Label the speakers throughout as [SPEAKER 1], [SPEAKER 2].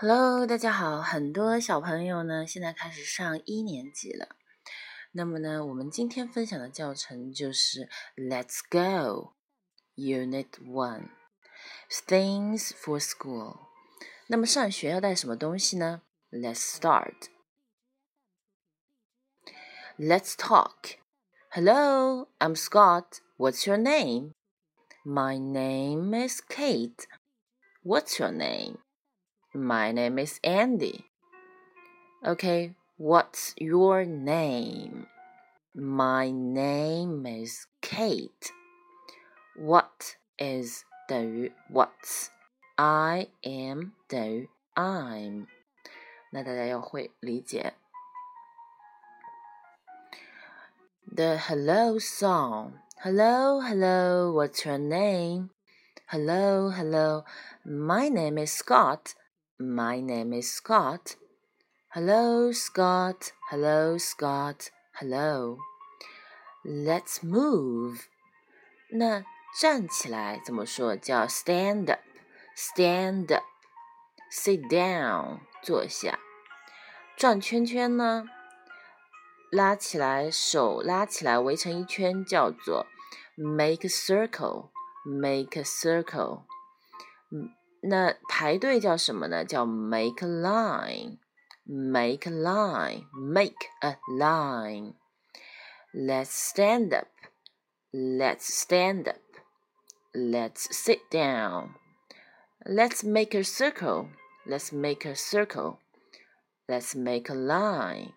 [SPEAKER 1] Hello，大家好！很多小朋友呢，现在开始上一年级了。那么呢，我们今天分享的教程就是《Let's Go》Unit One Things for School。那么上学要带什么东西呢？Let's start. Let's talk. Hello, I'm Scott. What's your name? My name is Kate. What's your name? My name is Andy. Okay, what's your name? My name is Kate. What is 等于 what's? I am 等于 I'm. 那大家要会理解。The Hello song. Hello, hello, what's your name? Hello, hello, my name is Scott. My name is Scott. Hello, Scott. Hello, Scott. Hello. Let's move. 那站起来怎么说？叫 stand up. Stand up. Sit down. 坐下。转圈圈呢？拉起来，手拉起来，围成一圈，叫做 make a circle. Make a circle. 那排队叫什么呢？叫 make a line。Make a line. Make a line. Let's stand up. Let's stand up. Let's sit down. Let's make a circle. Let's make a circle. Let's make a line.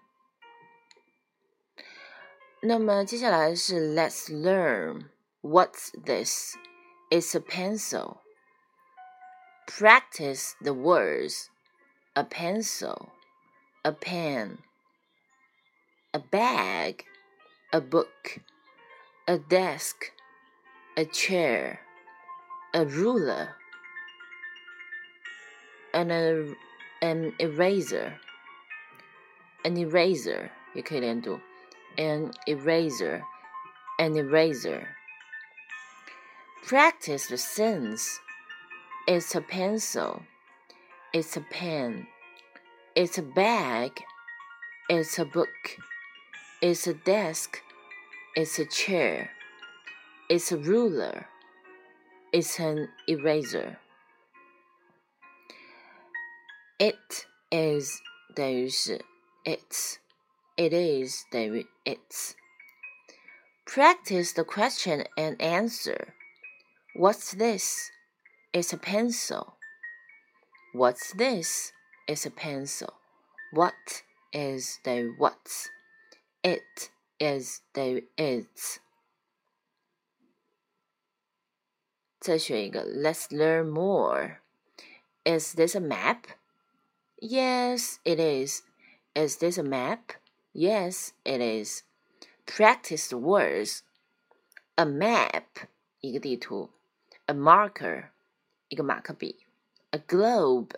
[SPEAKER 1] 那么接下来是 Let's learn. What's this? It's a pencil. Practice the words a pencil, a pen, a bag, a book, a desk, a chair, a ruler, and a, er, an eraser, an eraser you can do an eraser, an eraser. Practice the sense it's a pencil. It's a pen. It's a bag. It's a book. It's a desk. It's a chair. It's a ruler. It's an eraser. It is those it's it is the it's practice the question and answer what's this It's a pencil. What's this? It's a pencil. What is the what's? It is the its. 再学一个，Let's learn more. Is this a map? Yes, it is. Is this a map? Yes, it is. Practice the words. A map, 一个地图. A marker, 一个马克笔；a globe，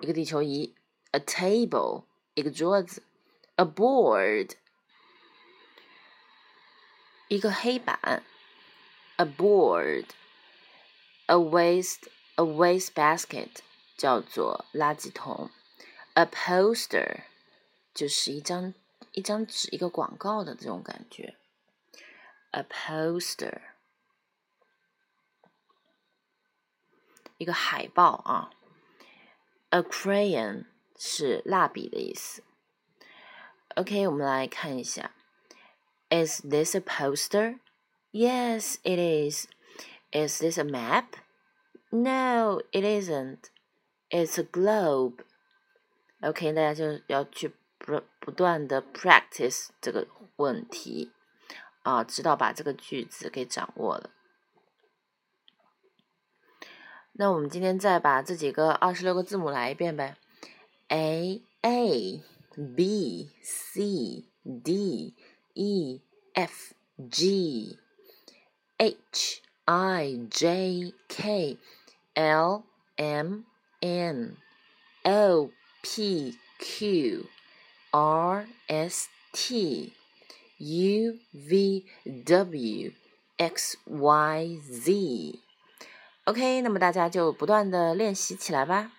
[SPEAKER 1] 一个地球仪；a table，一个桌子；a board，一个黑板；a board；a waste，a waste basket，叫做垃圾桶；a poster，就是一张一张纸，一个广告的这种感觉；a poster。一个海报啊。A crayon 是蜡笔的意思。OK，我们来看一下。Is this a poster? Yes, it is. Is this a map? No, it isn't. It's a globe. OK，大家就要去不不断的 practice 这个问题啊，直到把这个句子给掌握了。 那我们今天再把这几个二十六个字母来一遍呗，a a b c d e f g h i j k l m n o p q r s t u v w x y z OK，那么大家就不断的练习起来吧。